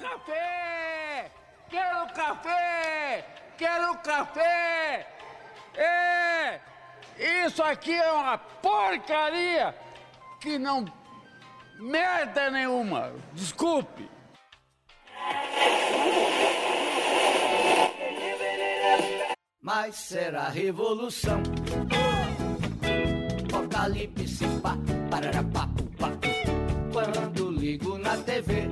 Café! Quero café! Quero café! É! Isso aqui é uma porcaria que não merda nenhuma. Desculpe. Mas será revolução. Apocalipse, pá, parará, papo. Quando ligo na TV.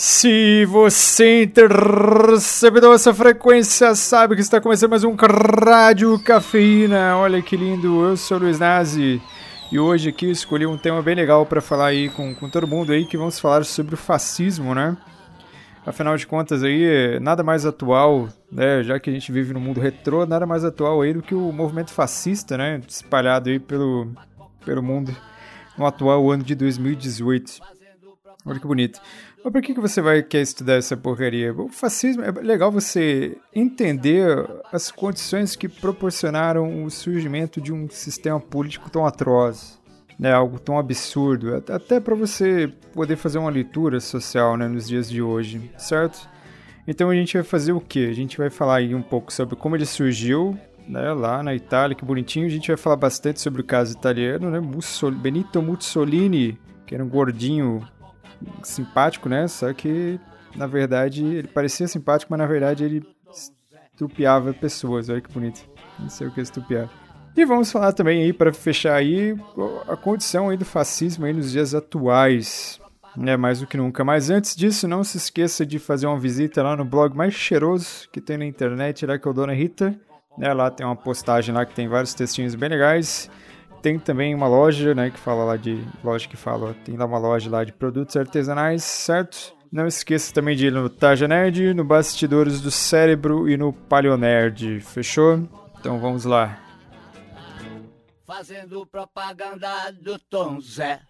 Se você interceptou essa frequência, sabe que está começando mais um Rádio Cafeína. Olha que lindo, eu sou o Luiz Nazi. E hoje aqui escolhi um tema bem legal para falar aí com, com todo mundo aí, que vamos falar sobre o fascismo, né? Afinal de contas aí, nada mais atual, né, já que a gente vive no mundo retrô, nada mais atual aí do que o movimento fascista, né, espalhado aí pelo, pelo mundo no atual ano de 2018. Olha que bonito. Mas por que, que você vai querer estudar essa porcaria? O fascismo, é legal você entender as condições que proporcionaram o surgimento de um sistema político tão atroz né, algo tão absurdo, até para você poder fazer uma leitura social né, nos dias de hoje, certo? Então a gente vai fazer o que? A gente vai falar aí um pouco sobre como ele surgiu, né, lá na Itália, que bonitinho. A gente vai falar bastante sobre o caso italiano, né, Mussol Benito Mussolini, que era um gordinho simpático, né, só que na verdade ele parecia simpático, mas na verdade ele estupiava pessoas. Olha que bonito. Não sei o que é estupiar. E vamos falar também aí para fechar aí a condição aí do fascismo aí nos dias atuais, né, mais do que nunca. Mas antes disso, não se esqueça de fazer uma visita lá no blog mais cheiroso que tem na internet, lá que é o Dona Rita. Né, lá tem uma postagem lá que tem vários textinhos bem legais. Tem também uma loja, né, que fala lá de loja que fala, tem lá uma loja lá de produtos artesanais, certo? Não esqueça também de ir no Taja Nerd, no Bastidores do Cérebro e no Palionerd, fechou? Então vamos lá fazendo propaganda do Tom Zé.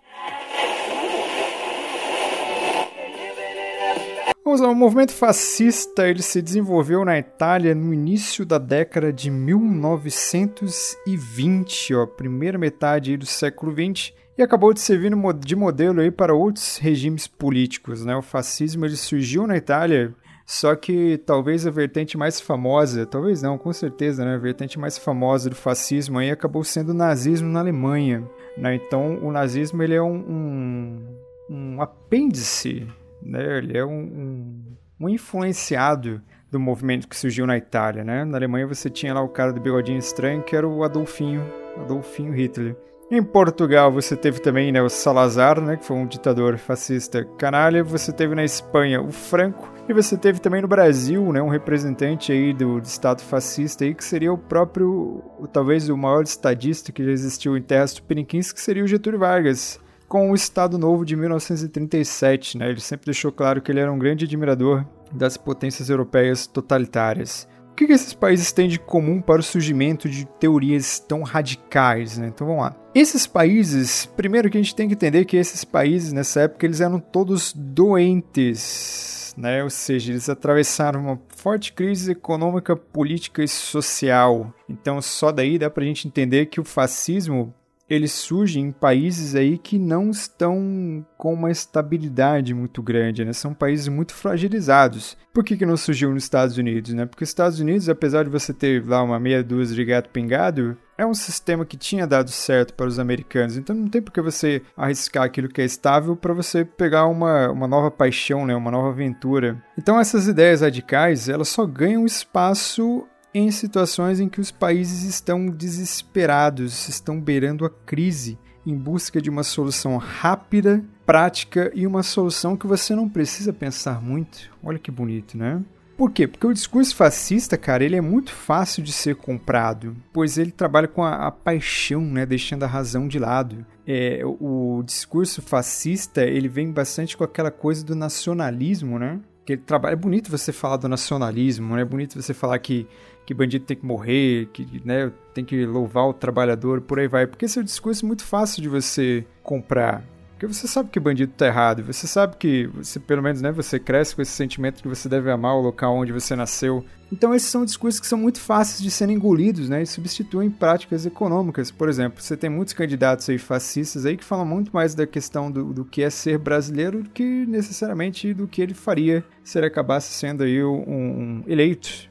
Vamos lá, o movimento fascista ele se desenvolveu na Itália no início da década de 1920, ó, primeira metade do século 20, e acabou de servir de modelo aí para outros regimes políticos. Né? O fascismo ele surgiu na Itália só que talvez a vertente mais famosa, talvez não, com certeza, né? A vertente mais famosa do fascismo aí acabou sendo o nazismo na Alemanha. Né? Então, o nazismo ele é um, um, um apêndice, né? Ele é um, um, influenciado do movimento que surgiu na Itália, né? Na Alemanha você tinha lá o cara do bigodinho estranho, que era o Adolfinho, Adolfinho Hitler. Em Portugal você teve também né, o Salazar, né, que foi um ditador fascista canalha. Você teve na Espanha o Franco. E você teve também no Brasil né, um representante aí do, do Estado fascista aí, que seria o próprio, talvez o maior estadista que já existiu em terras tupiniquins, que seria o Getúlio Vargas com o Estado Novo de 1937. Né? Ele sempre deixou claro que ele era um grande admirador das potências europeias totalitárias que, que esses países têm de comum para o surgimento de teorias tão radicais? Né? Então vamos lá. Esses países, primeiro que a gente tem que entender que esses países nessa época eles eram todos doentes, né? Ou seja, eles atravessaram uma forte crise econômica, política e social. Então só daí dá para a gente entender que o fascismo ele surge em países aí que não estão com uma estabilidade muito grande, né? São países muito fragilizados. Por que, que não surgiu nos Estados Unidos, né? Porque os Estados Unidos, apesar de você ter lá uma meia dúzia de gato pingado, é um sistema que tinha dado certo para os americanos. Então não tem por que você arriscar aquilo que é estável para você pegar uma, uma nova paixão, né? Uma nova aventura. Então essas ideias radicais, elas só ganham espaço em situações em que os países estão desesperados, estão beirando a crise, em busca de uma solução rápida, prática e uma solução que você não precisa pensar muito. Olha que bonito, né? Por quê? Porque o discurso fascista, cara, ele é muito fácil de ser comprado, pois ele trabalha com a, a paixão, né, deixando a razão de lado. É, o, o discurso fascista, ele vem bastante com aquela coisa do nacionalismo, né? Que ele trabalha, é bonito você falar do nacionalismo, né? É bonito você falar que que bandido tem que morrer, que né, tem que louvar o trabalhador, por aí vai. Porque esse é um discurso muito fácil de você comprar. Porque você sabe que bandido tá errado, você sabe que você, pelo menos, né, você cresce com esse sentimento que você deve amar o local onde você nasceu. Então esses são discursos que são muito fáceis de serem engolidos, né, e substituem práticas econômicas. Por exemplo, você tem muitos candidatos aí fascistas aí que falam muito mais da questão do, do que é ser brasileiro do que necessariamente do que ele faria se ele acabasse sendo aí um, um eleito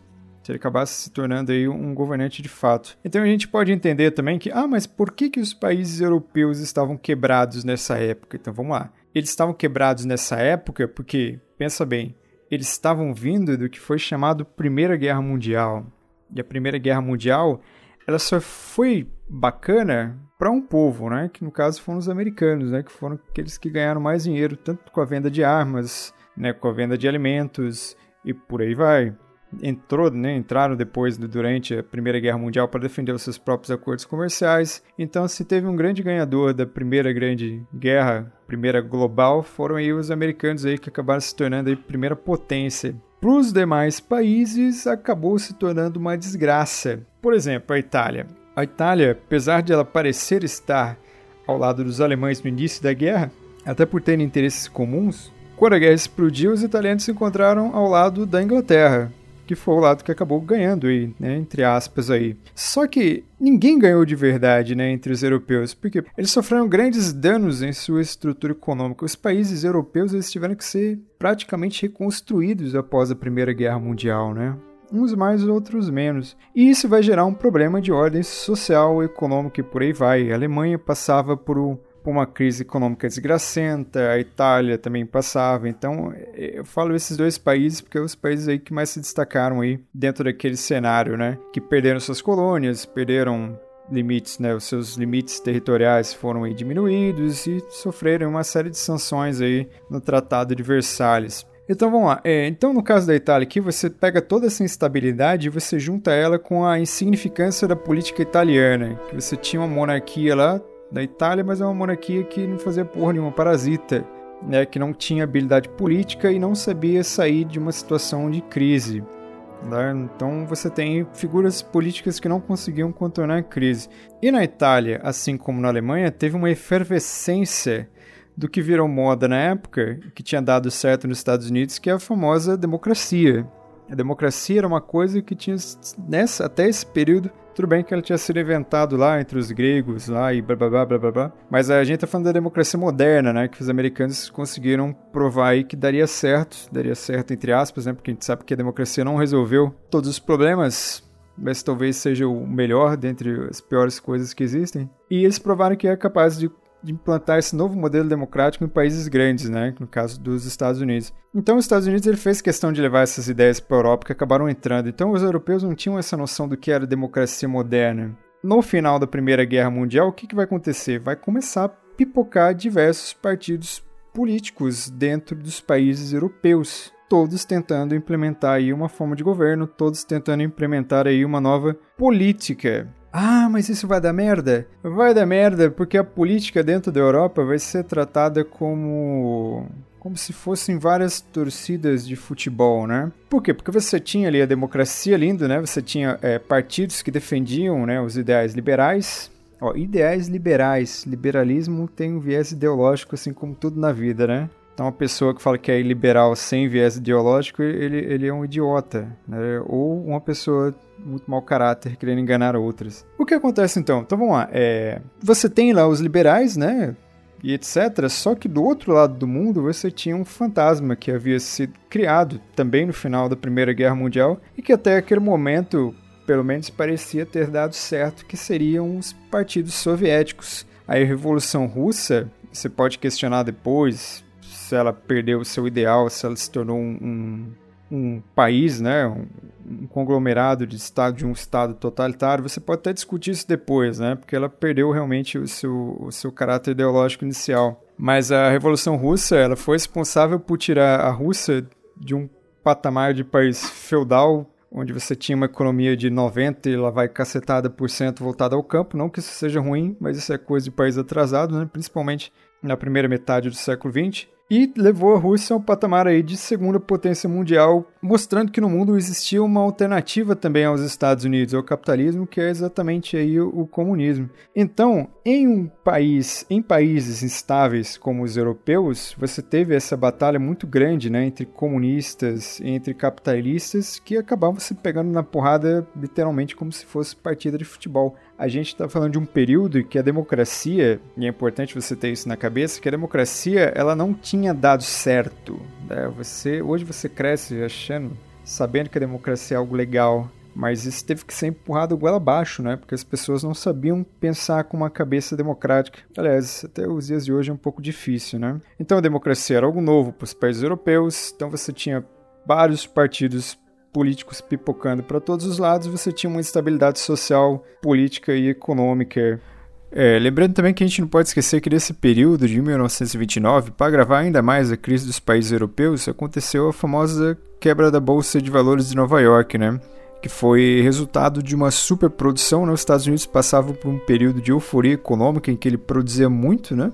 se ele acabasse se tornando aí um governante de fato. Então a gente pode entender também que, ah, mas por que, que os países europeus estavam quebrados nessa época? Então vamos lá. Eles estavam quebrados nessa época porque, pensa bem, eles estavam vindo do que foi chamado Primeira Guerra Mundial. E a Primeira Guerra Mundial, ela só foi bacana para um povo, né? Que no caso foram os americanos, né? Que foram aqueles que ganharam mais dinheiro, tanto com a venda de armas, né? Com a venda de alimentos e por aí vai entrou, né, entraram depois durante a Primeira Guerra Mundial para defender os seus próprios acordos comerciais. Então, se teve um grande ganhador da Primeira Grande Guerra, Primeira Global, foram aí os americanos aí que acabaram se tornando aí primeira potência. Para os demais países, acabou se tornando uma desgraça. Por exemplo, a Itália. A Itália, apesar de ela parecer estar ao lado dos alemães no início da guerra, até por terem interesses comuns, quando a guerra explodiu, os italianos se encontraram ao lado da Inglaterra, que foi o lado que acabou ganhando aí, né, entre aspas aí. Só que ninguém ganhou de verdade, né, entre os europeus, porque eles sofreram grandes danos em sua estrutura econômica. Os países europeus eles tiveram que ser praticamente reconstruídos após a Primeira Guerra Mundial, né? Uns mais, outros menos. E isso vai gerar um problema de ordem social, econômica e por aí vai. A Alemanha passava por por uma crise econômica desgracenta, a Itália também passava. Então, eu falo esses dois países porque são os países aí que mais se destacaram aí dentro daquele cenário, né? Que perderam suas colônias, perderam limites, né? Os seus limites territoriais foram aí diminuídos e sofreram uma série de sanções aí no Tratado de Versalhes. Então vamos lá. É, então, no caso da Itália aqui, você pega toda essa instabilidade e você junta ela com a insignificância da política italiana, que você tinha uma monarquia lá da Itália, mas é uma monarquia que não fazia porra nenhuma, parasita, né, que não tinha habilidade política e não sabia sair de uma situação de crise. Né? Então você tem figuras políticas que não conseguiam contornar a crise. E na Itália, assim como na Alemanha, teve uma efervescência do que virou moda na época, que tinha dado certo nos Estados Unidos, que é a famosa democracia. A democracia era uma coisa que tinha, nessa, até esse período, tudo bem que ela tinha sido inventado lá entre os gregos lá e blá blá blá blá blá, blá. mas a gente tá falando da democracia moderna, né, que os americanos conseguiram provar aí que daria certo, daria certo entre aspas, né, porque a gente sabe que a democracia não resolveu todos os problemas, mas talvez seja o melhor dentre as piores coisas que existem. E eles provaram que é capaz de de implantar esse novo modelo democrático em países grandes, né? no caso dos Estados Unidos. Então, os Estados Unidos ele fez questão de levar essas ideias para a Europa que acabaram entrando. Então, os europeus não tinham essa noção do que era democracia moderna. No final da Primeira Guerra Mundial, o que, que vai acontecer? Vai começar a pipocar diversos partidos políticos dentro dos países europeus, todos tentando implementar aí uma forma de governo, todos tentando implementar aí uma nova política. Ah, mas isso vai dar merda? Vai dar merda porque a política dentro da Europa vai ser tratada como como se fossem várias torcidas de futebol, né? Por quê? Porque você tinha ali a democracia linda, né? Você tinha é, partidos que defendiam né, os ideais liberais. Ó, ideais liberais. Liberalismo tem um viés ideológico, assim como tudo na vida, né? Então, uma pessoa que fala que é liberal sem viés ideológico, ele, ele é um idiota, né? Ou uma pessoa muito mau caráter, querendo enganar outras. O que acontece então? Então vamos lá. É, você tem lá os liberais, né? E etc. Só que do outro lado do mundo você tinha um fantasma que havia sido criado também no final da Primeira Guerra Mundial e que até aquele momento, pelo menos, parecia ter dado certo, que seriam os partidos soviéticos. Aí a Revolução Russa, você pode questionar depois, se ela perdeu o seu ideal, se ela se tornou um, um, um país, né, um, um, conglomerado de estado de um estado totalitário, você pode até discutir isso depois, né, porque ela perdeu realmente o seu, o seu caráter ideológico inicial. Mas a Revolução Russa, ela foi responsável por tirar a Rússia de um patamar de país feudal onde você tinha uma economia de 90 e lá vai cacetada por cento voltada ao campo. Não que isso seja ruim, mas isso é coisa de país atrasado, né? principalmente na primeira metade do século XX e levou a Rússia ao patamar aí de segunda potência mundial, mostrando que no mundo existia uma alternativa também aos Estados Unidos, ao capitalismo, que é exatamente aí o, comunismo. Então, em um país, em países instáveis como os europeus, você teve essa batalha muito grande, né, entre comunistas, entre capitalistas, que acabavam se pegando na porrada literalmente como se fosse partida de futebol a gente está falando de um período que a democracia, e é importante você ter isso na cabeça, que a democracia ela não tinha dado certo. Né? Você, hoje você cresce achando, sabendo que a democracia é algo legal, mas isso teve que ser empurrado goela abaixo, né? Porque as pessoas não sabiam pensar com uma cabeça democrática. Aliás, até os dias de hoje é um pouco difícil, né? Então a democracia era algo novo para os países europeus, então você tinha vários partidos políticos pipocando para todos os lados, você tinha uma instabilidade social, política e econômica. É, lembrando também que a gente não pode esquecer que nesse período de 1929, para agravar ainda mais a crise dos países europeus, aconteceu a famosa quebra da Bolsa de Valores de Nova York, né? que foi resultado de uma superprodução. Né? Os Estados Unidos passavam por um período de euforia econômica em que ele produzia muito, né?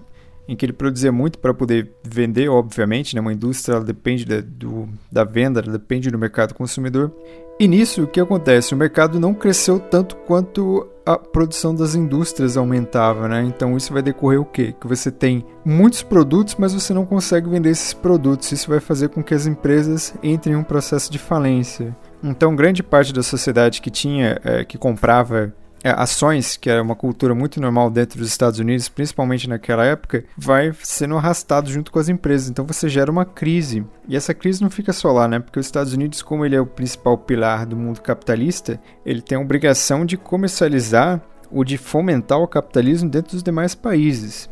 Em que ele produzia muito para poder vender, obviamente, né? uma indústria depende da, do, da venda, depende do mercado consumidor. E nisso, o que acontece? O mercado não cresceu tanto quanto a produção das indústrias aumentava, né? Então isso vai decorrer o quê? Que você tem muitos produtos, mas você não consegue vender esses produtos. Isso vai fazer com que as empresas entrem em um processo de falência. Então, grande parte da sociedade que tinha, é, que comprava ações, que era uma cultura muito normal dentro dos Estados Unidos, principalmente naquela época, vai sendo arrastado junto com as empresas. Então você gera uma crise. E essa crise não fica só lá, né? Porque os Estados Unidos, como ele é o principal pilar do mundo capitalista, ele tem a obrigação de comercializar ou de fomentar o capitalismo dentro dos demais países.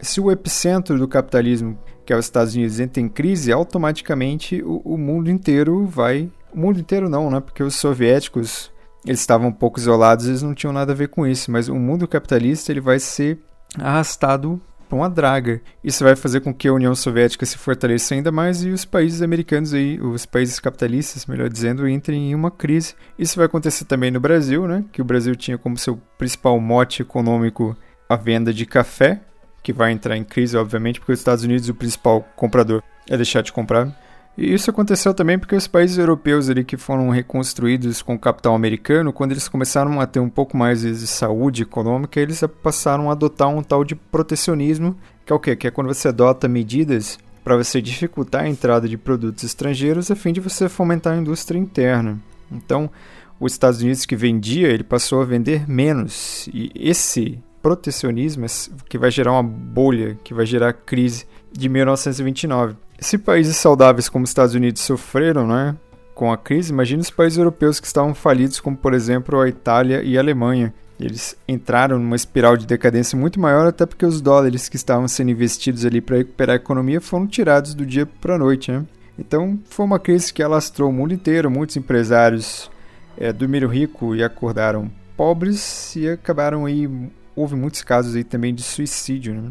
Se o epicentro do capitalismo, que é os Estados Unidos, entra em crise, automaticamente o, o mundo inteiro vai. O mundo inteiro não, né? Porque os soviéticos eles estavam um pouco isolados, eles não tinham nada a ver com isso, mas o mundo capitalista ele vai ser arrastado para uma draga. Isso vai fazer com que a União Soviética se fortaleça ainda mais e os países americanos aí, os países capitalistas, melhor dizendo, entrem em uma crise. Isso vai acontecer também no Brasil, né? Que o Brasil tinha como seu principal mote econômico a venda de café, que vai entrar em crise, obviamente, porque os Estados Unidos o principal comprador é deixar de comprar e isso aconteceu também porque os países europeus ali que foram reconstruídos com o capital americano, quando eles começaram a ter um pouco mais de saúde econômica, eles passaram a adotar um tal de protecionismo, que é o quê? Que é quando você adota medidas para você dificultar a entrada de produtos estrangeiros a fim de você fomentar a indústria interna. Então, os Estados Unidos que vendia, ele passou a vender menos. E esse protecionismo é que vai gerar uma bolha, que vai gerar crise de 1929. Se países saudáveis como os Estados Unidos sofreram né, com a crise, imagine os países europeus que estavam falidos, como por exemplo a Itália e a Alemanha. Eles entraram numa espiral de decadência muito maior, até porque os dólares que estavam sendo investidos ali para recuperar a economia foram tirados do dia para a noite. Né? Então foi uma crise que alastrou o mundo inteiro. Muitos empresários é, dormiram rico e acordaram pobres e acabaram aí. Houve muitos casos aí também de suicídio. Né?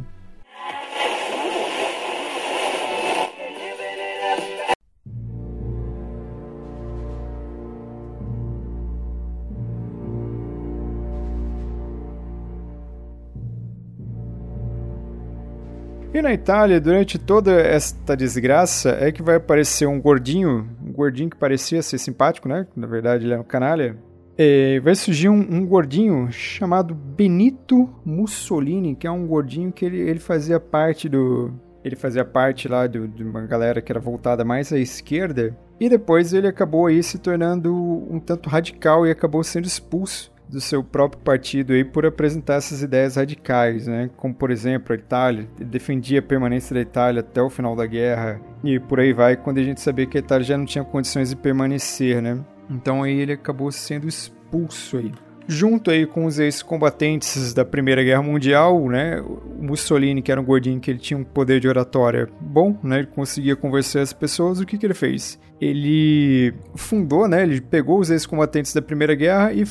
E na Itália, durante toda esta desgraça, é que vai aparecer um gordinho, um gordinho que parecia ser simpático, né? Na verdade, ele é um canalha. E vai surgir um, um, gordinho chamado Benito Mussolini, que é um gordinho que ele, ele fazia parte do. Ele fazia parte lá do, de uma galera que era voltada mais à esquerda. E depois ele acabou aí se tornando um tanto radical e acabou sendo expulso do seu próprio partido aí por apresentar essas ideias radicais, né? Como por exemplo a Itália, ele defendia a permanência da Itália até o final da guerra e por aí vai, quando a gente sabia que a Itália já não tinha condições de permanecer, né? Então aí ele acabou sendo expulso aí. Junto aí com os ex-combatentes da Primeira Guerra Mundial, né? O Mussolini, que era um gordinho que ele tinha um poder de oratória bom, né? Ele conseguia convencer as pessoas. O que que ele fez? Ele fundou, né? Ele pegou os ex-combatentes da Primeira Guerra e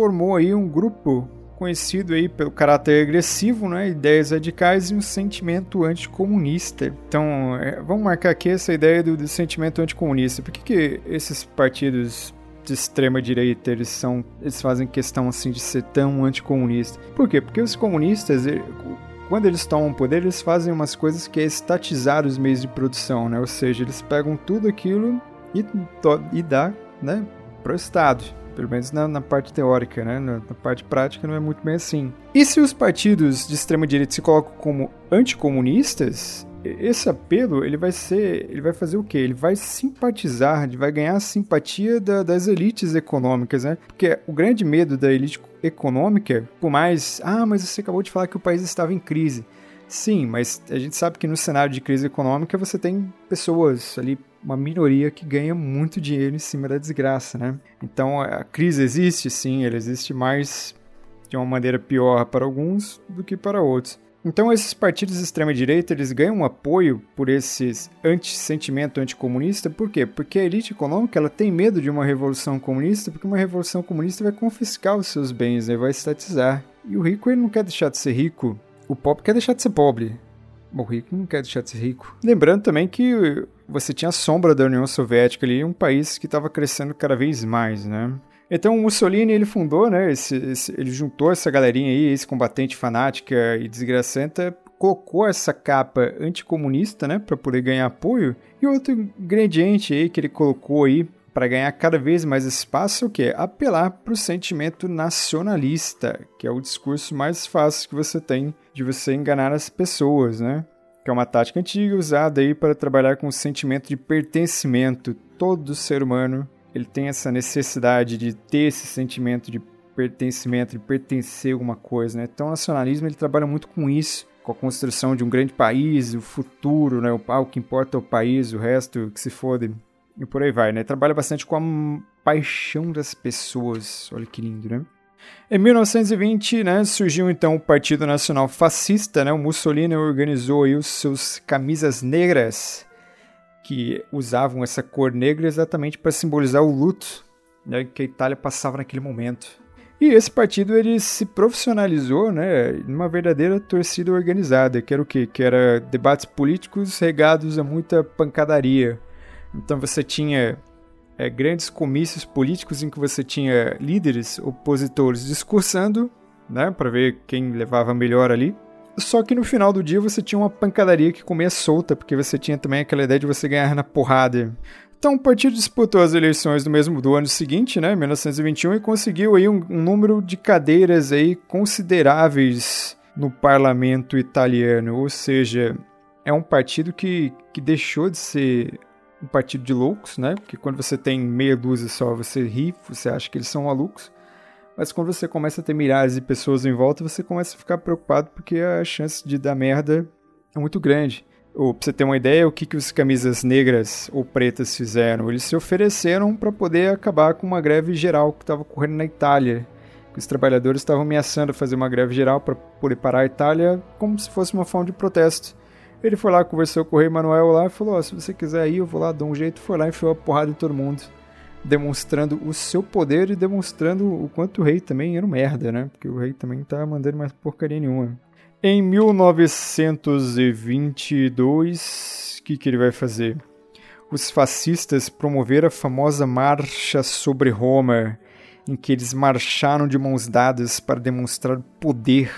formou aí um grupo conhecido aí pelo caráter agressivo, né, ideias radicais e um sentimento anticomunista. Então, é, vamos marcar aqui essa ideia do, do sentimento anticomunista. Por que, que esses partidos de extrema direita eles são eles fazem questão assim de ser tão anticomunista? Por quê? Porque os comunistas quando eles tomam poder, eles fazem umas coisas que é estatizar os meios de produção, né? Ou seja, eles pegam tudo aquilo e, e dá, né, para o Estado. Pelo menos na, na, parte teórica, né? Na, na, parte prática não é muito bem assim. E se os partidos de extrema direita se colocam como anticomunistas, esse apelo ele vai ser, ele vai fazer o quê? Ele vai simpatizar, ele vai ganhar a simpatia da, das elites econômicas, né? Porque o grande medo da elite econômica, por mais, ah, mas você acabou de falar que o país estava em crise. Sim, mas a gente sabe que no cenário de crise econômica você tem pessoas ali, uma minoria que ganha muito dinheiro em cima da desgraça, né? Então a crise existe, sim, ela existe mais de uma maneira pior para alguns do que para outros. Então esses partidos de extrema direita, eles ganham apoio por esse anti-sentimento anticomunista, por quê? Porque a elite econômica, ela tem medo de uma revolução comunista, porque uma revolução comunista vai confiscar os seus bens, né? vai estatizar. E o rico, ele não quer deixar de ser rico, o pobre quer deixar de ser pobre. O rico não quer deixar de ser rico. Lembrando também que você tinha a sombra da União Soviética ali, um país que estava crescendo cada vez mais, né? Então o Mussolini ele fundou, né? Esse, esse, ele juntou essa galerinha aí, esse combatente fanática e desgracenta, colocou essa capa anticomunista, né, para poder ganhar apoio. E outro ingrediente aí que ele colocou aí para ganhar cada vez mais espaço, o que é apelar para o sentimento nacionalista, que é o discurso mais fácil que você tem de você enganar as pessoas, né? Que é uma tática antiga usada aí para trabalhar com o sentimento de pertencimento. Todo ser humano ele tem essa necessidade de ter esse sentimento de pertencimento, de pertencer a alguma coisa, né? Então o nacionalismo ele trabalha muito com isso, com a construção de um grande país, o futuro, né? O, o que importa é o país, o resto que se fode. E por aí vai, né? Trabalha bastante com a paixão das pessoas. Olha que lindo, né? Em 1920, né, surgiu então o Partido Nacional Fascista, né? O Mussolini organizou aí os seus camisas negras que usavam essa cor negra exatamente para simbolizar o luto né, que a Itália passava naquele momento. E esse partido ele se profissionalizou, né, numa verdadeira torcida organizada, que era o quê? Que era debates políticos regados a muita pancadaria. Então você tinha é, grandes comícios políticos em que você tinha líderes opositores discursando, né, para ver quem levava melhor ali. Só que no final do dia você tinha uma pancadaria que comia solta, porque você tinha também aquela ideia de você ganhar na porrada. Então o partido disputou as eleições do mesmo do ano seguinte, né, 1921, e conseguiu aí um, um número de cadeiras aí consideráveis no parlamento italiano, ou seja, é um partido que, que deixou de ser um partido de loucos, né? Porque quando você tem meia dúzia só, você ri, você acha que eles são malucos. Mas quando você começa a ter milhares de pessoas em volta, você começa a ficar preocupado porque a chance de dar merda é muito grande. Ou, pra você ter uma ideia, o que, que os camisas negras ou pretas fizeram? Eles se ofereceram para poder acabar com uma greve geral que estava ocorrendo na Itália. Os trabalhadores estavam ameaçando fazer uma greve geral para poder parar a Itália como se fosse uma forma de protesto. Ele foi lá, conversou com o rei Manuel lá e falou: oh, se você quiser ir, eu vou lá, dou um jeito. Foi lá e enfiou a porrada em todo mundo demonstrando o seu poder e demonstrando o quanto o rei também era um merda, né? Porque o rei também não tá mandando mais porcaria nenhuma. Em 1922, o que, que ele vai fazer? Os fascistas promoveram a famosa Marcha sobre Roma, em que eles marcharam de mãos dadas para demonstrar poder,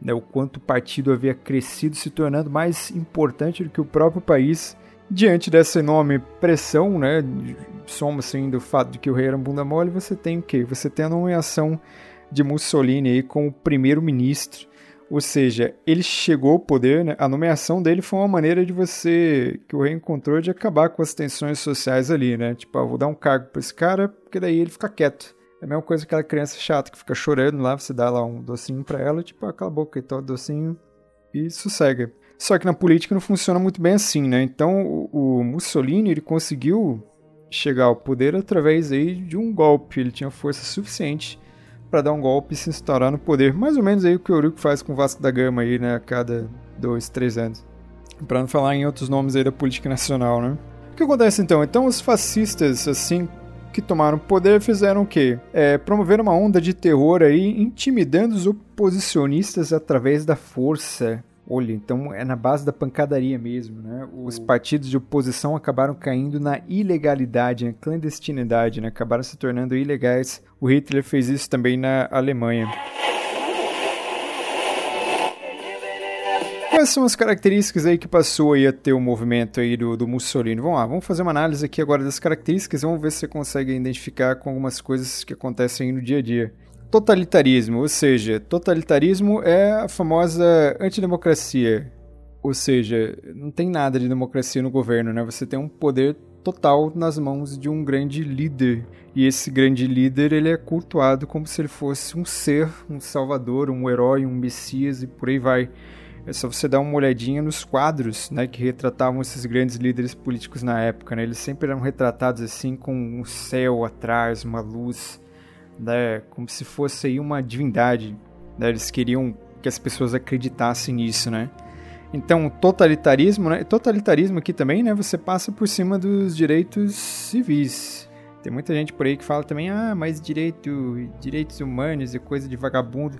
né, o quanto o partido havia crescido, se tornando mais importante do que o próprio país Diante dessa enorme pressão, né, soma assim do fato de que o rei era um bunda mole, você tem o quê? Você tem a nomeação de Mussolini aí como primeiro-ministro. Ou seja, ele chegou ao poder, né? a nomeação dele foi uma maneira de você, que o rei encontrou, de acabar com as tensões sociais ali, né? Tipo, ah, vou dar um cargo para esse cara, porque daí ele fica quieto. É a mesma coisa que aquela criança chata que fica chorando lá, você dá lá um docinho para ela, tipo, ah, cala a boca tal, docinho, e sossega. Só que na política não funciona muito bem assim, né? Então o, o Mussolini ele conseguiu chegar ao poder através aí de um golpe. Ele tinha força suficiente para dar um golpe e se instaurar no poder. Mais ou menos aí o que o Eurico faz com o Vasco da Gama aí, né? A cada dois, três anos. Para não falar em outros nomes aí da política nacional, né? O que acontece então? Então os fascistas, assim que tomaram poder fizeram o quê? É, promoveram uma onda de terror aí, intimidando os oposicionistas através da força. Olha, então é na base da pancadaria mesmo, né? Os partidos de oposição acabaram caindo na ilegalidade, na clandestinidade, né? Acabaram se tornando ilegais. O Hitler fez isso também na Alemanha. Quais são as características aí que passou aí a ter o movimento aí do, do Mussolini? Vamos lá, vamos fazer uma análise aqui agora das características, vamos ver se você consegue identificar com algumas coisas que acontecem no dia a dia. Totalitarismo, ou seja, totalitarismo é a famosa antidemocracia. Ou seja, não tem nada de democracia no governo, né? Você tem um poder total nas mãos de um grande líder. E esse grande líder, ele é cultuado como se ele fosse um ser, um salvador, um herói, um messias e por aí vai. É só você dar uma olhadinha nos quadros, né, que retratavam esses grandes líderes políticos na época, né? Eles sempre eram retratados assim com um céu atrás, uma luz, né, como se fosse aí uma divindade. Né? Eles queriam que as pessoas acreditassem nisso, né? Então, totalitarismo, né? Totalitarismo aqui também, né? Você passa por cima dos direitos civis. Tem muita gente por aí que fala também, ah, mas direito, direitos humanos é coisa de vagabundo.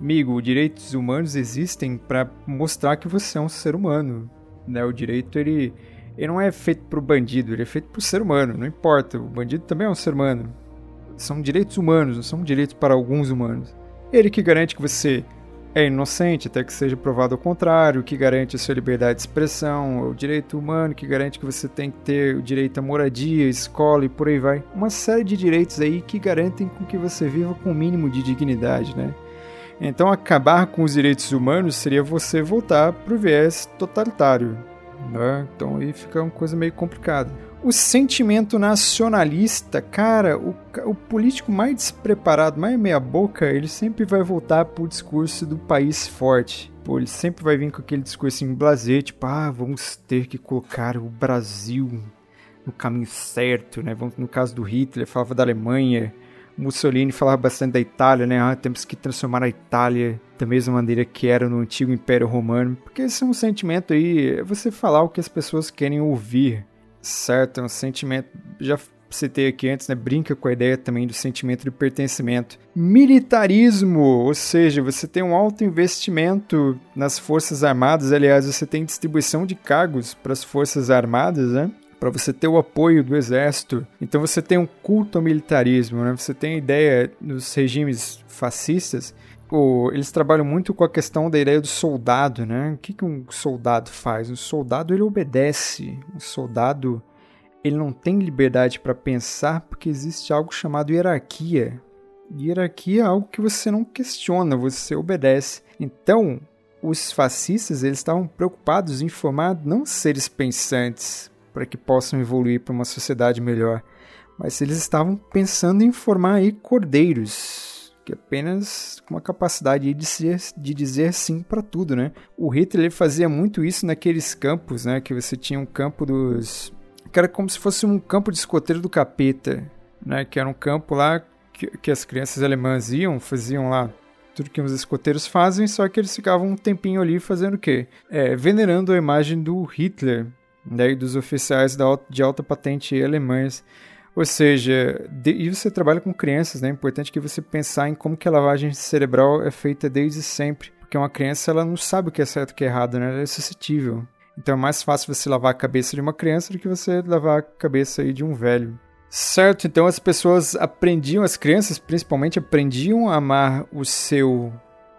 Amigo, direitos humanos existem para mostrar que você é um ser humano, né? O direito ele, ele não é feito para o bandido, ele é feito para o ser humano. Não importa, o bandido também é um ser humano. São direitos humanos, não são direitos para alguns humanos. Ele que garante que você é inocente até que seja provado ao contrário, que garante a sua liberdade de expressão, o direito humano que garante que você tem que ter o direito à moradia, escola e por aí vai. Uma série de direitos aí que garantem com que você viva com o mínimo de dignidade, né? Então acabar com os direitos humanos seria você voltar para o viés totalitário, né? Então aí fica uma coisa meio complicada. O sentimento nacionalista, cara, o, o político mais despreparado, mais meia-boca, ele sempre vai voltar pro discurso do país forte. Pô, ele sempre vai vir com aquele discurso em blazer, tipo, ah, vamos ter que colocar o Brasil no caminho certo, né? No caso do Hitler, falava da Alemanha, Mussolini falava bastante da Itália, né? Ah, temos que transformar a Itália da mesma maneira que era no antigo Império Romano, porque esse é um sentimento aí, é você falar o que as pessoas querem ouvir certo? É um sentimento. Já citei aqui antes, né? Brinca com a ideia também do sentimento de pertencimento. Militarismo, ou seja, você tem um alto investimento nas Forças Armadas. Aliás, você tem distribuição de cargos para as Forças Armadas, né? Para você ter o apoio do exército. Então você tem um culto ao militarismo, né? Você tem a ideia dos regimes fascistas o, eles trabalham muito com a questão da ideia do soldado, né? O que, que um soldado faz? Um soldado ele obedece. Um soldado ele não tem liberdade para pensar porque existe algo chamado hierarquia. Hierarquia é algo que você não questiona, você obedece. Então, os fascistas eles estavam preocupados em formar não seres pensantes para que possam evoluir para uma sociedade melhor, mas eles estavam pensando em formar aí cordeiros, que apenas com uma capacidade de dizer, de dizer sim para tudo, né? O Hitler fazia muito isso naqueles campos, né? Que você tinha um campo dos... que era como se fosse um campo de escoteiro do capeta, né? Que era um campo lá que, que as crianças alemãs iam, faziam lá tudo que os escoteiros fazem, só que eles ficavam um tempinho ali fazendo o quê? É, venerando a imagem do Hitler, né, dos oficiais da, de alta patente alemães. Ou seja, de, e você trabalha com crianças, né? É importante que você pensar em como que a lavagem cerebral é feita desde sempre. Porque uma criança, ela não sabe o que é certo e o que é errado, né? Ela é suscetível. Então é mais fácil você lavar a cabeça de uma criança do que você lavar a cabeça aí de um velho. Certo, então as pessoas aprendiam, as crianças principalmente aprendiam a amar o seu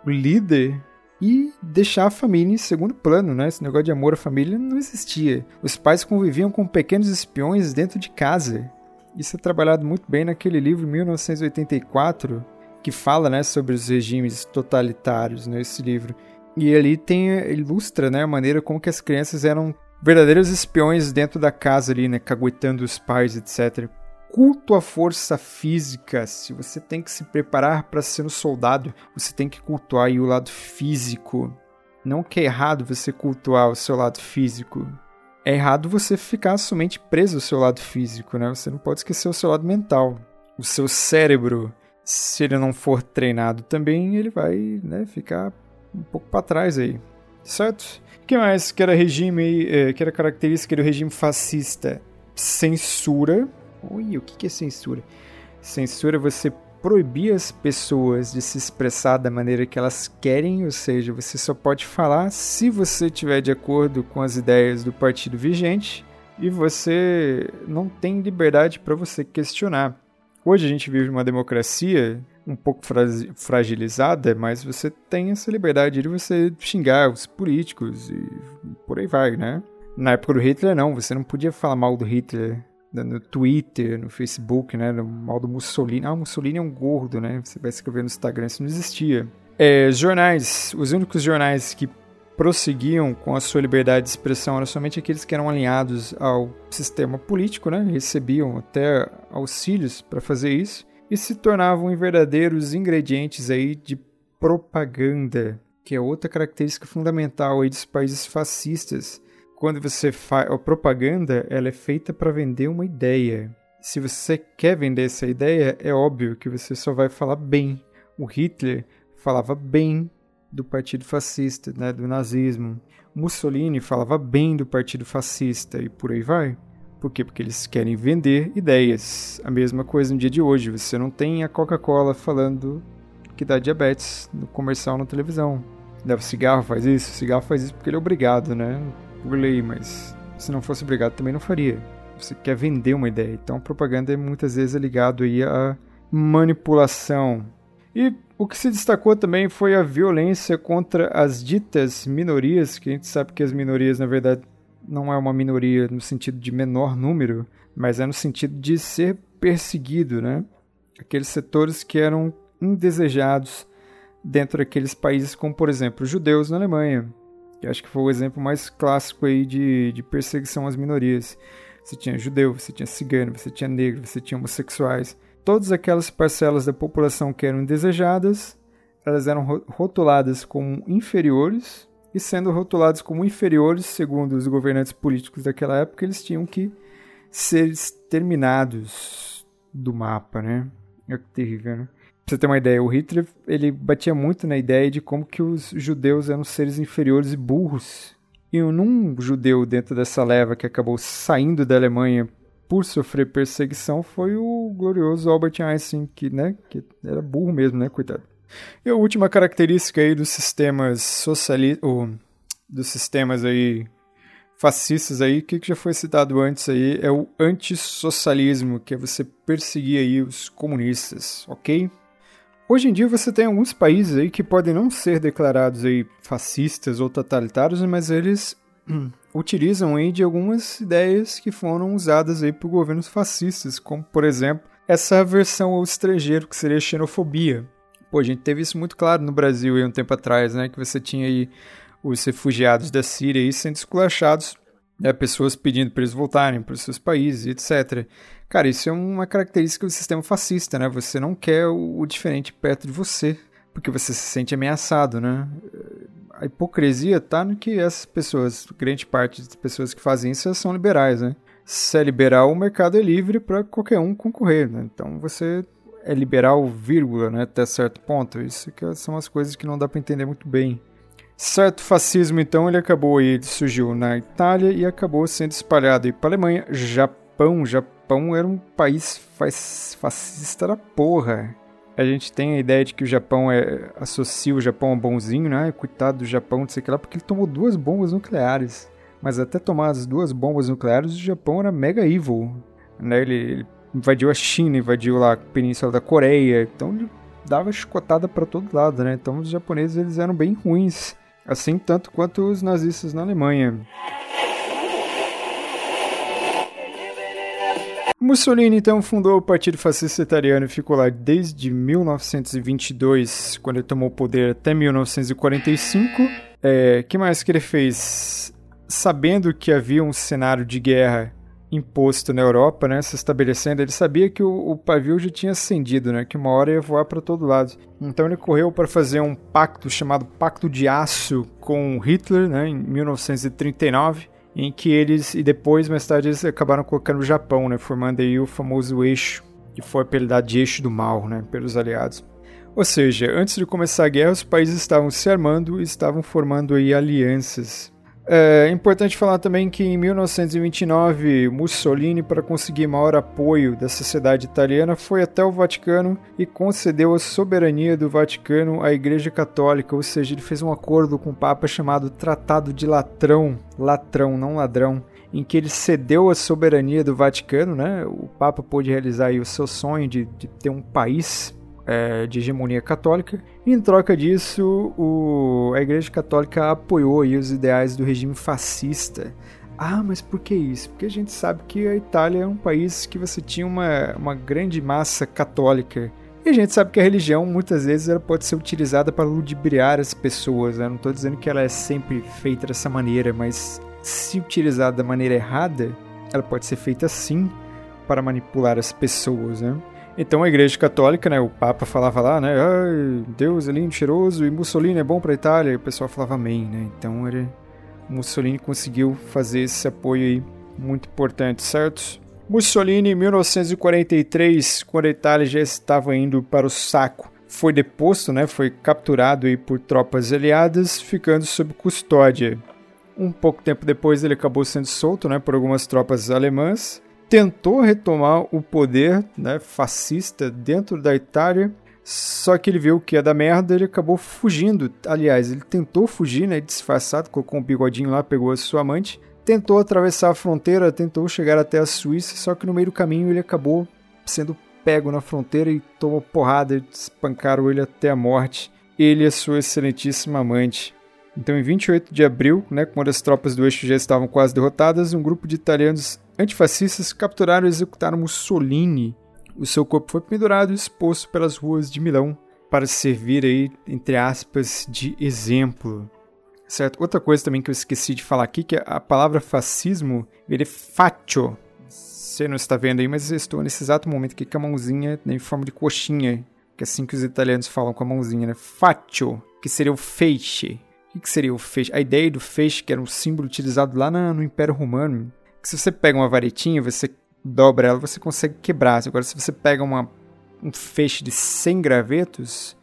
líder e deixar a família em segundo plano, né? Esse negócio de amor à família não existia. Os pais conviviam com pequenos espiões dentro de casa. Isso é trabalhado muito bem naquele livro 1984 que fala, né, sobre os regimes totalitários né, livro. E ali tem ilustra, né, a maneira como que as crianças eram verdadeiros espiões dentro da casa ali, né, caguetando os pais, etc. Culto à força física. Se você tem que se preparar para ser um soldado, você tem que cultuar o lado físico. Não que é errado você cultuar o seu lado físico, é errado você ficar somente preso ao seu lado físico, né? Você não pode esquecer o seu lado mental. O seu cérebro, se ele não for treinado também, ele vai né, ficar um pouco para trás aí. Certo? O que mais que era regime, eh, que era característica do regime fascista? Censura. Ui, o que é censura? Censura é você proibir as pessoas de se expressar da maneira que elas querem, ou seja, você só pode falar se você estiver de acordo com as ideias do partido vigente e você não tem liberdade para você questionar. Hoje a gente vive uma democracia, um pouco fragilizada, mas você tem essa liberdade de você xingar os políticos e por aí vai, né? Na época do Hitler, não, você não podia falar mal do Hitler no Twitter, no Facebook, né? No mal do Mussolini. Ah, o Mussolini é um gordo, né? Você vai escrever no Instagram, isso não existia. É, jornais, os únicos jornais que prosseguiam com a sua liberdade de expressão eram somente aqueles que eram alinhados ao sistema político, né? Recebiam até auxílios para fazer isso e se tornavam verdadeiros ingredientes aí de propaganda, que é outra característica fundamental aí dos países fascistas. Quando você faz a propaganda, ela é feita para vender uma ideia. Se você quer vender essa ideia, é óbvio que você só vai falar bem. O Hitler falava bem do partido fascista, né, do nazismo. Mussolini falava bem do partido fascista e por aí vai. Por quê? Porque eles querem vender ideias. A mesma coisa no dia de hoje. Você não tem a Coca-Cola falando que dá diabetes no comercial na televisão. O cigarro faz isso? O cigarro faz isso porque ele é obrigado, né? Por lei, mas se não fosse obrigado também não faria. Você quer vender uma ideia. Então propaganda muitas vezes é ligado aí à manipulação. E o que se destacou também foi a violência contra as ditas minorias, que a gente sabe que as minorias, na verdade, não é uma minoria no sentido de menor número, mas é no sentido de ser perseguido, né? Aqueles setores que eram indesejados dentro daqueles países, como por exemplo os judeus na Alemanha, que acho que foi o exemplo mais clássico aí de, de perseguição às minorias. Você tinha judeu, você tinha cigano, você tinha negro, você tinha homossexuais. Todas aquelas parcelas da população que eram indesejadas, elas eram rotuladas como inferiores e sendo rotulados como inferiores, segundo os governantes políticos daquela época, eles tinham que ser exterminados do mapa, né? É terrível, né? Você ter uma ideia, o Hitler ele batia muito na ideia de como que os judeus eram seres inferiores e burros. E um judeu dentro dessa leva que acabou saindo da Alemanha por sofrer perseguição foi o glorioso Albert Einstein, que, né, que era burro mesmo, né, coitado. E a última característica aí dos sistemas socialistas, dos sistemas aí fascistas aí, que já foi citado antes aí, é o antissocialismo, que é você perseguir aí os comunistas, ok? Hoje em dia você tem alguns países aí que podem não ser declarados aí fascistas ou totalitários, mas eles utilizam aí de algumas ideias que foram usadas aí por governos fascistas, como por exemplo essa aversão ao estrangeiro, que seria xenofobia. Pô, a gente teve isso muito claro no Brasil aí um tempo atrás, né? Que você tinha aí os refugiados da Síria aí sendo esculachados, né? pessoas pedindo para eles voltarem para os seus países, etc. Cara, isso é uma característica do sistema fascista, né? Você não quer o diferente perto de você, porque você se sente ameaçado, né? A hipocrisia tá no que essas pessoas, grande parte das pessoas que fazem isso são liberais, né? Se é liberal, o mercado é livre para qualquer um concorrer, né? Então você é liberal, vírgula, né, até certo ponto. Isso que são as coisas que não dá para entender muito bem. Certo fascismo, então, ele acabou aí, ele surgiu na Itália e acabou sendo espalhado aí para Alemanha, Japão. Japão era um país fascista da porra. A gente tem a ideia de que o Japão é associa o Japão a bonzinho, né? Coitado do Japão, não sei o que lá, porque ele tomou duas bombas nucleares. Mas até tomar as duas bombas nucleares, o Japão era mega evil. Né? Ele, ele invadiu a China, invadiu lá a península da Coreia, então ele dava chicotada para todo lado, né? Então os japoneses eles eram bem ruins, assim tanto quanto os nazistas na Alemanha. Mussolini então fundou o Partido Fascista Italiano e ficou lá desde 1922, quando ele tomou o poder, até 1945. É, que mais que ele fez? Sabendo que havia um cenário de guerra imposto na Europa, né, se estabelecendo, ele sabia que o, o pavio já tinha acendido, né, que uma hora ia voar para todo lado. Então ele correu para fazer um pacto chamado Pacto de Aço com Hitler, né, em 1939, em que eles e depois mais tarde eles acabaram colocando o Japão, né, formando aí o famoso eixo que foi apelidado de eixo do mal, né, pelos aliados. Ou seja, antes de começar a guerra, os países estavam se armando e estavam formando aí alianças é importante falar também que em 1929, Mussolini, para conseguir maior apoio da sociedade italiana, foi até o Vaticano e concedeu a soberania do Vaticano à Igreja Católica, ou seja, ele fez um acordo com o Papa chamado Tratado de Latrão, latrão, não ladrão, em que ele cedeu a soberania do Vaticano, né? O Papa pôde realizar o seu sonho de, de ter um país é, de hegemonia católica. Em troca disso, o, a Igreja Católica apoiou os ideais do regime fascista. Ah, mas por que isso? Porque a gente sabe que a Itália é um país que você tinha uma, uma grande massa católica. E a gente sabe que a religião muitas vezes ela pode ser utilizada para ludibriar as pessoas. Né? Não estou dizendo que ela é sempre feita dessa maneira, mas se utilizada da maneira errada, ela pode ser feita sim para manipular as pessoas. Né? Então a Igreja Católica, né, o Papa falava lá, né, Deus é lindo, cheiroso e Mussolini é bom para a Itália, e o pessoal falava amém, né? Então ele, Mussolini conseguiu fazer esse apoio aí muito importante, certo? Mussolini, em 1943, quando a Itália já estava indo para o saco, foi deposto, né, foi capturado aí por tropas aliadas, ficando sob custódia. Um pouco tempo depois ele acabou sendo solto, né, por algumas tropas alemãs tentou retomar o poder né, fascista dentro da Itália, só que ele viu que ia dar merda ele acabou fugindo. Aliás, ele tentou fugir, né, disfarçado, colocou um bigodinho lá, pegou a sua amante, tentou atravessar a fronteira, tentou chegar até a Suíça, só que no meio do caminho ele acabou sendo pego na fronteira e tomou porrada, espancaram ele até a morte. Ele e a sua excelentíssima amante. Então, em 28 de abril, né, quando as tropas do eixo já estavam quase derrotadas, um grupo de italianos antifascistas capturaram e executaram Mussolini. O seu corpo foi pendurado e exposto pelas ruas de Milão para servir aí, entre aspas, de exemplo. Certo? Outra coisa também que eu esqueci de falar aqui, que a palavra fascismo, ele é faccio. Você não está vendo aí, mas eu estou nesse exato momento aqui com a mãozinha né, em forma de coxinha, que é assim que os italianos falam com a mãozinha, né? Faccio, que seria o feixe. O que seria o feixe? A ideia do feixe, que era um símbolo utilizado lá no Império Romano, se você pega uma varetinha, você dobra ela, você consegue quebrar. Agora, se você pega uma, um feixe de 100 gravetos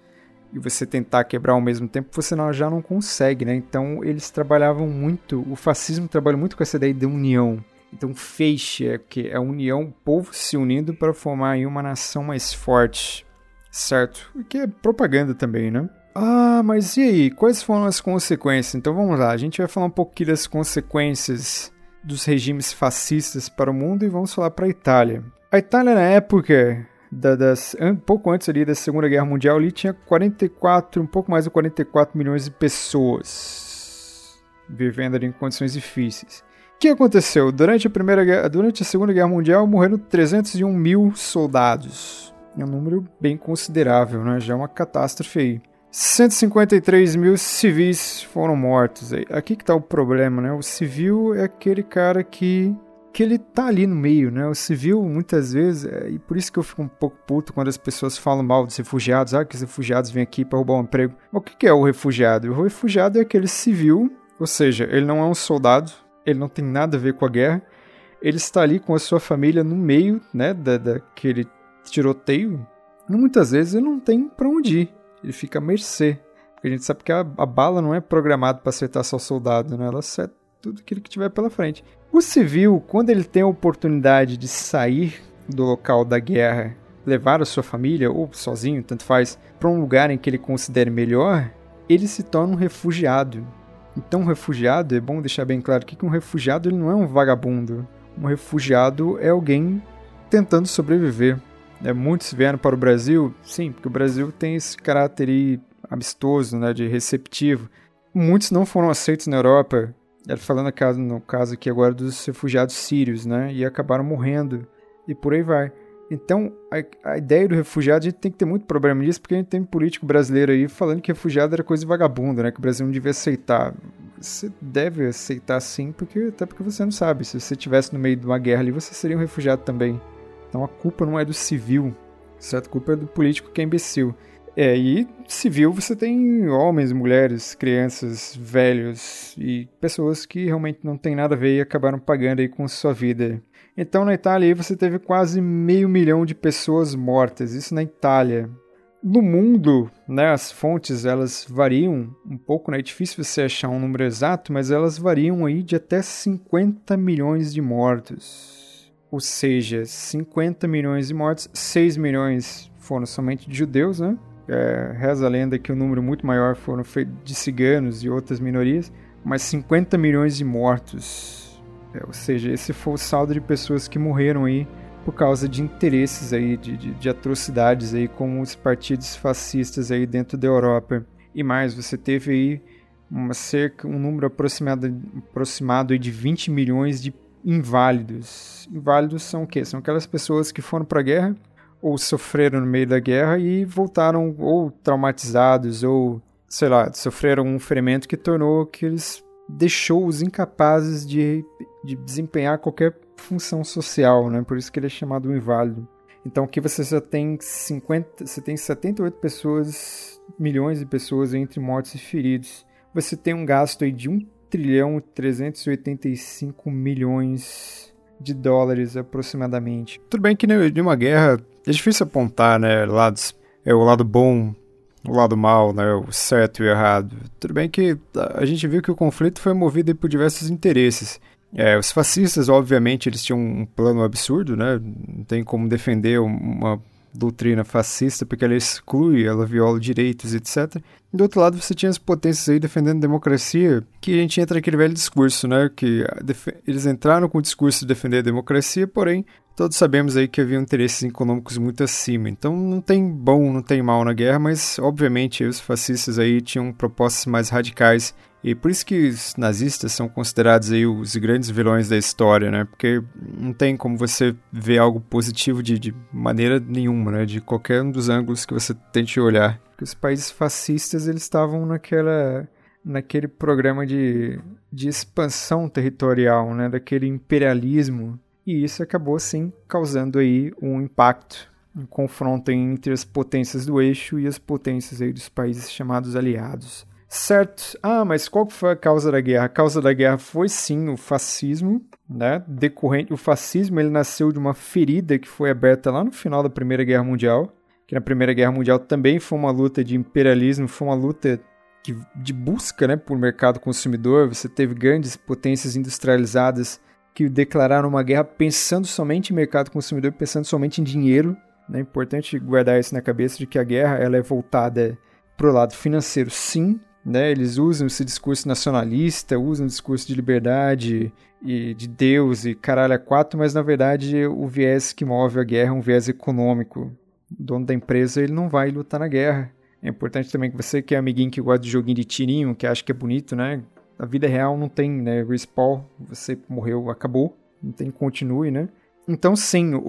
e você tentar quebrar ao mesmo tempo, você não, já não consegue, né? Então, eles trabalhavam muito, o fascismo trabalha muito com essa ideia de união. Então, feixe é que é a união, o povo se unindo para formar aí uma nação mais forte, certo? E que é propaganda também, né? Ah, mas e aí? Quais foram as consequências? Então vamos lá, a gente vai falar um pouquinho das consequências dos regimes fascistas para o mundo e vamos falar para a Itália. A Itália, na época, da, das, um pouco antes ali da Segunda Guerra Mundial, ali tinha 44, um pouco mais de 44 milhões de pessoas vivendo ali em condições difíceis. O que aconteceu? Durante a, primeira, durante a Segunda Guerra Mundial morreram 301 mil soldados. É um número bem considerável, né? Já é uma catástrofe aí. 153 mil civis foram mortos. Aqui que tá o problema, né? O civil é aquele cara que que ele tá ali no meio, né? O civil, muitas vezes, é, e por isso que eu fico um pouco puto quando as pessoas falam mal dos refugiados, ah, que os refugiados vêm aqui para roubar um emprego. O que, que é o refugiado? O refugiado é aquele civil, ou seja, ele não é um soldado, ele não tem nada a ver com a guerra, ele está ali com a sua família no meio, né, da, daquele tiroteio, e muitas vezes ele não tem para onde ir ele fica à mercê. Porque a gente sabe que a, a bala não é programada para acertar só o soldado, né? Ela acerta tudo aquilo que tiver pela frente. O civil, quando ele tem a oportunidade de sair do local da guerra, levar a sua família, ou sozinho, tanto faz, para um lugar em que ele considere melhor, ele se torna um refugiado. Então, um refugiado, é bom deixar bem claro aqui que um refugiado ele não é um vagabundo. Um refugiado é alguém tentando sobreviver. É, muitos vieram para o Brasil, sim, porque o Brasil tem esse caráter amistoso, né, de receptivo. Muitos não foram aceitos na Europa, falando no caso aqui agora dos refugiados sírios, né, e acabaram morrendo, e por aí vai. Então, a, a, ideia do refugiado, a gente tem que ter muito problema nisso, porque a gente tem um político brasileiro aí falando que refugiado era coisa de vagabundo, né? Que o Brasil não devia aceitar. Você deve aceitar sim, porque, até porque você não sabe. Se você estivesse no meio de uma guerra ali, você seria um refugiado também. Então a culpa não é do civil, certo? A culpa é do político que é imbecil. É, e civil você tem homens, mulheres, crianças, velhos e pessoas que realmente não tem nada a ver e acabaram pagando aí com sua vida. Então na Itália você teve quase meio milhão de pessoas mortas, isso na Itália. No mundo, né, as fontes elas variam um pouco, né, é difícil você achar um número exato, mas elas variam aí de até 50 milhões de mortos ou seja, 50 milhões de mortos, 6 milhões foram somente de judeus, né? É, reza a lenda que o um número muito maior foram de ciganos e outras minorias, mas 50 milhões de mortos. É, ou seja, esse foi o saldo de pessoas que morreram aí por causa de interesses aí, de, de, de atrocidades aí com os partidos fascistas aí dentro da Europa. E mais, você teve aí uma cerca, um número aproximado, aproximado de 20 milhões de inválidos. Inválidos são o quê? São aquelas pessoas que foram para a guerra ou sofreram no meio da guerra e voltaram ou traumatizados ou, sei lá, sofreram um ferimento que tornou que eles deixou-os incapazes de, de desempenhar qualquer função social, né? Por isso que ele é chamado um inválido. Então aqui você só tem 50, você tem 78 pessoas, milhões de pessoas entre mortos e feridos. Você tem um gasto aí de 1 trilhão e 385 milhões de dólares aproximadamente. Tudo bem que de uma guerra é difícil apontar, né, lados, é o lado bom, o lado mal, né, o certo e o errado. Tudo bem que a gente viu que o conflito foi movido por diversos interesses. É, os fascistas, obviamente, eles tinham um plano absurdo, né? Não tem como defender uma doutrina fascista porque ela exclui, ela viola direitos, etc. Do outro lado, você tinha as potências aí defendendo democracia, que a gente entra naquele velho discurso, né? Que eles entraram com o discurso de defender a democracia, porém, todos sabemos aí que havia interesses econômicos muito acima. Então, não tem bom, não tem mal na guerra, mas, obviamente, os fascistas aí tinham propostas mais radicais e por isso que os nazistas são considerados aí os grandes vilões da história, né? Porque não tem como você ver algo positivo de, de maneira nenhuma, né? De qualquer um dos ângulos que você tente olhar. Porque os países fascistas, eles estavam naquela naquele programa de, de expansão territorial, né? Daquele imperialismo. E isso acabou, sim, causando aí um impacto, um confronto entre as potências do eixo e as potências aí dos países chamados aliados. Certo. Ah, mas qual foi a causa da guerra? A causa da guerra foi sim o fascismo, né? Decorrente, o fascismo ele nasceu de uma ferida que foi aberta lá no final da Primeira Guerra Mundial, que na Primeira Guerra Mundial também foi uma luta de imperialismo, foi uma luta de, de busca, né, por mercado consumidor. Você teve grandes potências industrializadas que declararam uma guerra pensando somente em mercado consumidor, pensando somente em dinheiro. É importante guardar isso na cabeça de que a guerra ela é voltada para o lado financeiro, sim, né? Eles usam esse discurso nacionalista, usam o discurso de liberdade e de Deus e caralho a quatro, mas na verdade o viés que move a guerra é um viés econômico. O dono da empresa ele não vai lutar na guerra. É importante também que você que é amiguinho que gosta de joguinho de tirinho, que acha que é bonito, né? A vida real não tem, né? Respawn, você morreu, acabou. Não tem continue, né? Então, sim, o,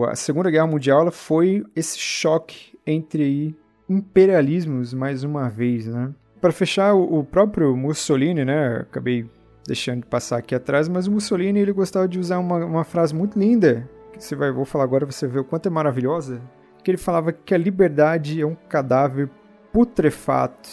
o, a Segunda Guerra Mundial ela foi esse choque entre imperialismos, mais uma vez, né? Para fechar, o próprio Mussolini, né? Acabei deixando de passar aqui atrás, mas o Mussolini ele gostava de usar uma, uma frase muito linda, que você vai, vou falar agora, você vê o quanto é maravilhosa, que ele falava que a liberdade é um cadáver putrefato.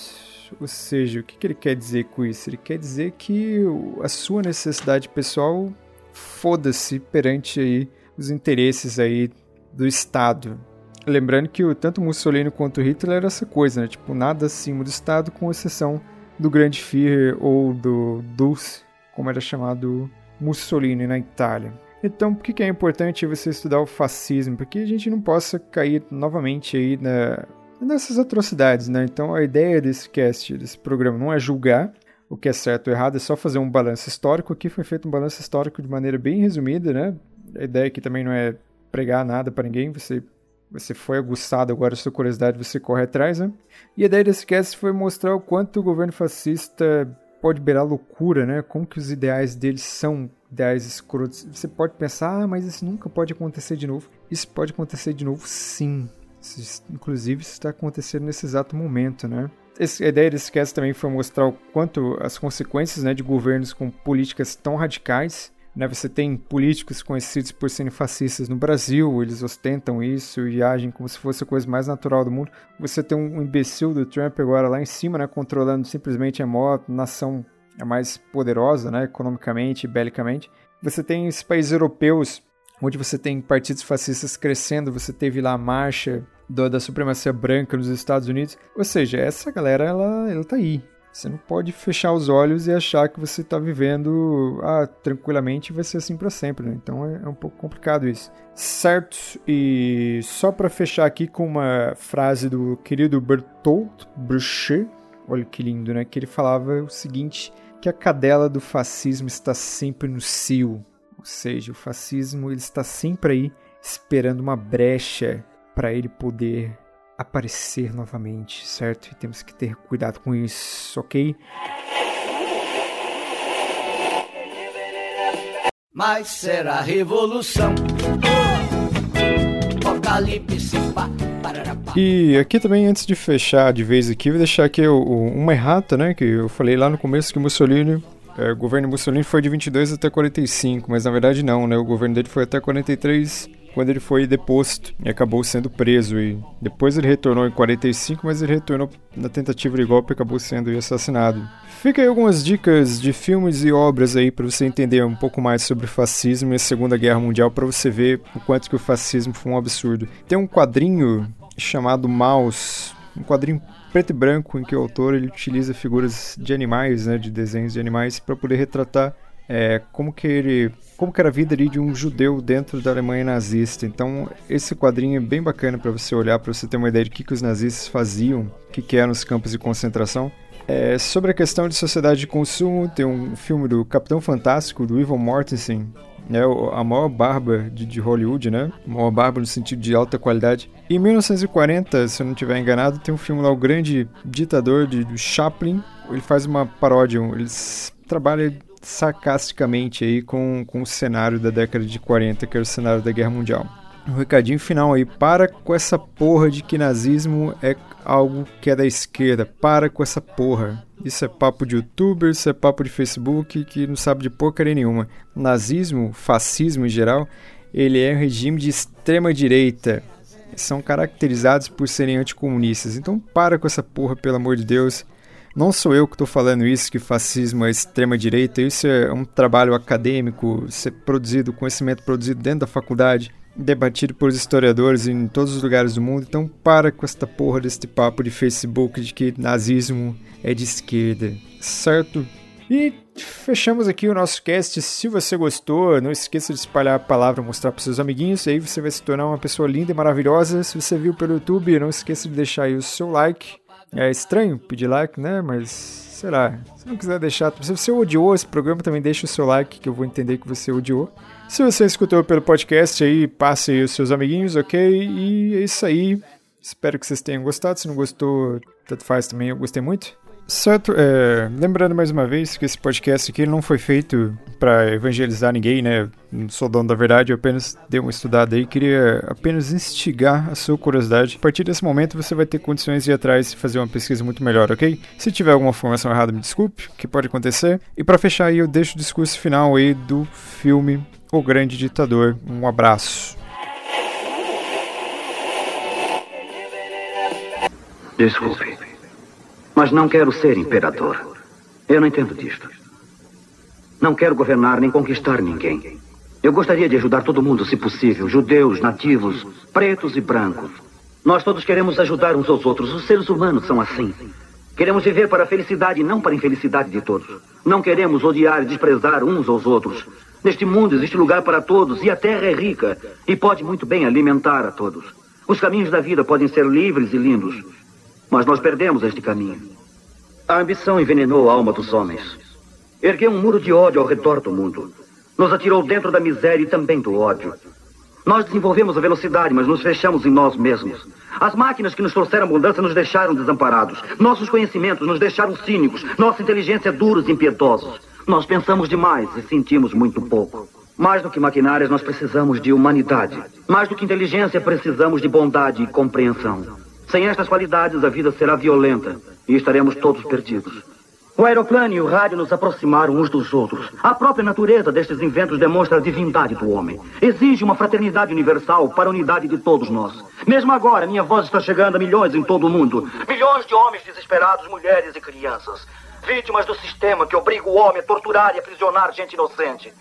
Ou seja, o que, que ele quer dizer com isso? Ele quer dizer que a sua necessidade pessoal foda-se perante aí os interesses aí do Estado. Lembrando que o, tanto Mussolini quanto Hitler era essa coisa, né? Tipo, nada acima do Estado, com exceção do Grande Führer ou do Dulce, como era chamado Mussolini na Itália. Então, por que é importante você estudar o fascismo? Porque a gente não possa cair novamente aí na, nessas atrocidades, né? Então, a ideia desse cast, desse programa, não é julgar o que é certo ou errado, é só fazer um balanço histórico. Aqui foi feito um balanço histórico de maneira bem resumida, né? A ideia aqui também não é pregar nada para ninguém, você você foi aguçado agora sua curiosidade, você corre atrás, né? E a ideia desse cast foi mostrar o quanto o governo fascista pode beirar loucura, né? Como que os ideais deles são ideais escrotos. Você pode pensar, ah, mas isso nunca pode acontecer de novo. Isso pode acontecer de novo, sim. Isso, inclusive, isso está acontecendo nesse exato momento, né? A ideia desse cast também foi mostrar o quanto as consequências né, de governos com políticas tão radicais né, você tem políticos conhecidos por serem fascistas no Brasil, eles ostentam isso e agem como se fosse a coisa mais natural do mundo. Você tem um imbecil do Trump agora lá em cima, né, controlando simplesmente a maior nação a mais poderosa, né, economicamente e belicamente. Você tem esses países europeus onde você tem partidos fascistas crescendo, você teve lá a marcha do, da supremacia branca nos Estados Unidos. Ou seja, essa galera, ela, ela tá aí. Você não pode fechar os olhos e achar que você está vivendo ah, tranquilamente e vai ser assim para sempre. Né? Então é, é, um pouco complicado isso. Certo, e só para fechar aqui com uma frase do querido Bertolt Brecht, olha que lindo, né? Que ele falava o seguinte: que a cadela do fascismo está sempre no cio. Ou seja, o fascismo ele está sempre aí esperando uma brecha para ele poder aparecer novamente, certo? E temos que ter cuidado com isso, ok? Mas será revolução. Apocalipse, pá, pararapá. E aqui também, antes de fechar de vez aqui, vou deixar aqui o- o- uma errata, né? Que eu falei lá no começo que Mussolini, é, o governo Mussolini foi de 22 até 45, mas na verdade não, né? O governo dele foi até 43, quando ele foi deposto e acabou sendo preso. E depois ele retornou em 45, mas ele retornou na tentativa de golpe e acabou sendo assassinado. Fica aí algumas dicas de filmes e obras aí para você entender um pouco mais sobre o fascismo e a Segunda Guerra Mundial, para você ver o quanto que o fascismo foi um absurdo. Tem um quadrinho chamado Maus, um quadrinho preto e branco em que o autor ele utiliza figuras de animais, né, de desenhos de animais, para poder retratar é, como que ele, como que era a vida ali de um judeu dentro da Alemanha nazista. Então esse quadrinho é bem bacana para você olhar, para você ter uma ideia de que, que os nazistas faziam, o que, que eram os campos de concentração. É, sobre a questão de sociedade de consumo, tem um filme do Capitão Fantástico, do Ivan Mortensen, o- a maior barba de, de Hollywood, né? A maior barba no sentido de alta qualidade. Em 1940, se eu não estiver enganado, tem um filme lá, O Grande Ditador, de, do Chaplin. Ele faz uma paródia, um- ele s- trabalha sarcasticamente aí com, com o cenário da década de 40, que era o cenário da Guerra Mundial. Um recadinho final aí, para com essa porra de que nazismo é algo que é da esquerda. Para com essa porra. Isso é papo de youtuber, isso é papo de Facebook que não sabe de porcaria nenhuma. Nazismo, fascismo em geral, ele é um regime de extrema direita. São caracterizados por serem anticomunistas. Então para com essa porra, pelo amor de Deus. Não sou eu que estou falando isso, que fascismo é extrema direita. Isso é um trabalho acadêmico, ser produzido, conhecimento produzido dentro da faculdade, debatido por historiadores em todos os lugares do mundo. Então para com esta porra deste papo de Facebook de que nazismo é de esquerda, certo? E fechamos aqui o nosso cast. Se você gostou, não esqueça de espalhar a palavra, mostrar para seus amiguinhos. Aí você vai se tornar uma pessoa linda e maravilhosa. Se você viu pelo YouTube, não esqueça de deixar aí o seu like. É estranho pedir like, né? Mas será? Se não quiser deixar, se você odiou esse programa, também deixa o seu like, que eu vou entender que você odiou. Se você escutou pelo podcast aí, passe aí os seus amiguinhos, ok? E é isso aí. Espero que vocês tenham gostado. Se não gostou, tanto faz também, eu gostei muito. Certo, é, lembrando mais uma vez que esse podcast aqui não foi feito para evangelizar ninguém, né? Não sou dono da verdade, eu apenas dei uma estudada aí, queria apenas instigar a sua curiosidade. A partir desse momento você vai ter condições de ir atrás e fazer uma pesquisa muito melhor, ok? Se tiver alguma informação errada, me desculpe, que pode acontecer. E para fechar aí, eu deixo o discurso final aí do filme O Grande Ditador. Um abraço. Desculpe, mas não quero ser imperador. Eu não entendo disto. Não quero governar nem conquistar ninguém. Eu gostaria de ajudar todo mundo, se possível: judeus, nativos, pretos e brancos. Nós todos queremos ajudar uns aos outros. Os seres humanos são assim. Queremos viver para a felicidade e não para a infelicidade de todos. Não queremos odiar e desprezar uns aos outros. Neste mundo existe lugar para todos e a terra é rica e pode muito bem alimentar a todos. Os caminhos da vida podem ser livres e lindos, mas nós perdemos este caminho. A ambição envenenou a alma dos homens. Ergueu um muro de ódio ao redor do mundo. Nos atirou dentro da miséria e também do ódio. Nós desenvolvemos a velocidade, mas nos fechamos em nós mesmos. As máquinas que nos trouxeram mudança nos deixaram desamparados. Nossos conhecimentos nos deixaram cínicos. Nossa inteligência é duros e impiedosos. Nós pensamos demais e sentimos muito pouco. Mais do que maquinárias, nós precisamos de humanidade. Mais do que inteligência, precisamos de bondade e compreensão. Sem estas qualidades, a vida será violenta e estaremos todos perdidos. O aeroplano e o rádio nos aproximaram uns dos outros. A própria natureza destes inventos demonstra a divindade do homem. Exige uma fraternidade universal para a unidade de todos nós. Mesmo agora, minha voz está chegando a milhões em todo o mundo. Milhões de homens desesperados, mulheres e crianças. Vítimas do sistema que obriga o homem a torturar e aprisionar gente inocente.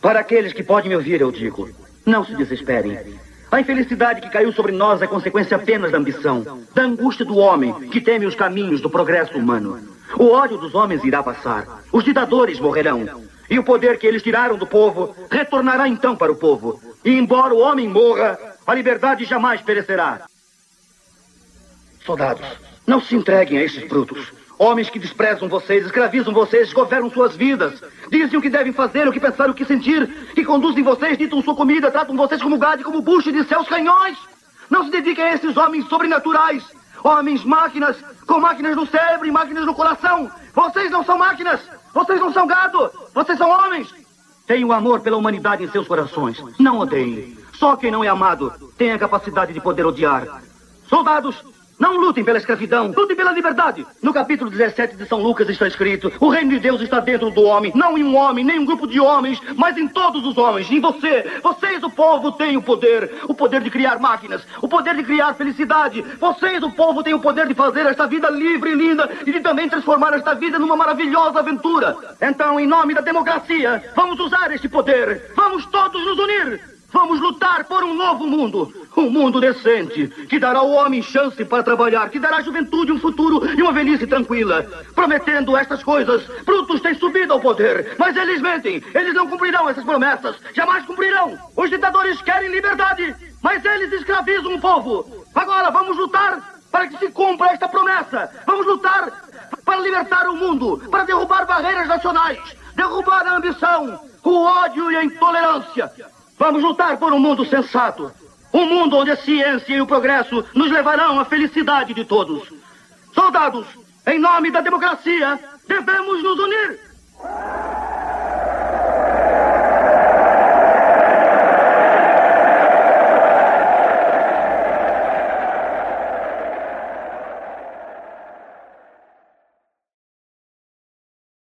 Para aqueles que podem me ouvir, eu digo: não se desesperem. A infelicidade que caiu sobre nós é consequência apenas da ambição, da angústia do homem que teme os caminhos do progresso humano. O ódio dos homens irá passar, os ditadores morrerão, e o poder que eles tiraram do povo retornará então para o povo. E embora o homem morra, a liberdade jamais perecerá. Soldados, não se entreguem a esses brutos. Homens que desprezam vocês, escravizam vocês, governam suas vidas. Dizem o que devem fazer, o que pensar, o que sentir. Que conduzem vocês, ditam sua comida, tratam vocês como gado e como bucho de seus canhões. Não se dediquem a esses homens sobrenaturais. Homens máquinas, com máquinas no cérebro e máquinas no coração. Vocês não são máquinas. Vocês não são gado. Vocês são homens. Tenham amor pela humanidade em seus corações. Não odeiem. Só quem não é amado tem a capacidade de poder odiar. Soldados, não lutem pela escravidão, lutem pela liberdade. No capítulo 17 de São Lucas está escrito: O reino de Deus está dentro do homem, não em um homem, nem em um grupo de homens, mas em todos os homens, em você. Vocês, o povo, têm o poder, o poder de criar máquinas, o poder de criar felicidade. Vocês, o povo, têm o poder de fazer esta vida livre e linda e de também transformar esta vida numa maravilhosa aventura. Então, em nome da democracia, vamos usar este poder. Vamos todos nos unir. Vamos lutar por um novo mundo. Um mundo decente, que dará ao homem chance para trabalhar, que dará à juventude um futuro e uma velhice tranquila. Prometendo estas coisas, Brutus tem subido ao poder, mas eles mentem. Eles não cumprirão essas promessas. Jamais cumprirão. Os ditadores querem liberdade, mas eles escravizam o povo. Agora vamos lutar para que se cumpra esta promessa. Vamos lutar para libertar o mundo, para derrubar barreiras nacionais, derrubar a ambição, o ódio e a intolerância. Vamos lutar por um mundo sensato. Um mundo onde a ciência e o progresso nos levarão à felicidade de todos. Soldados, em nome da democracia, devemos nos unir.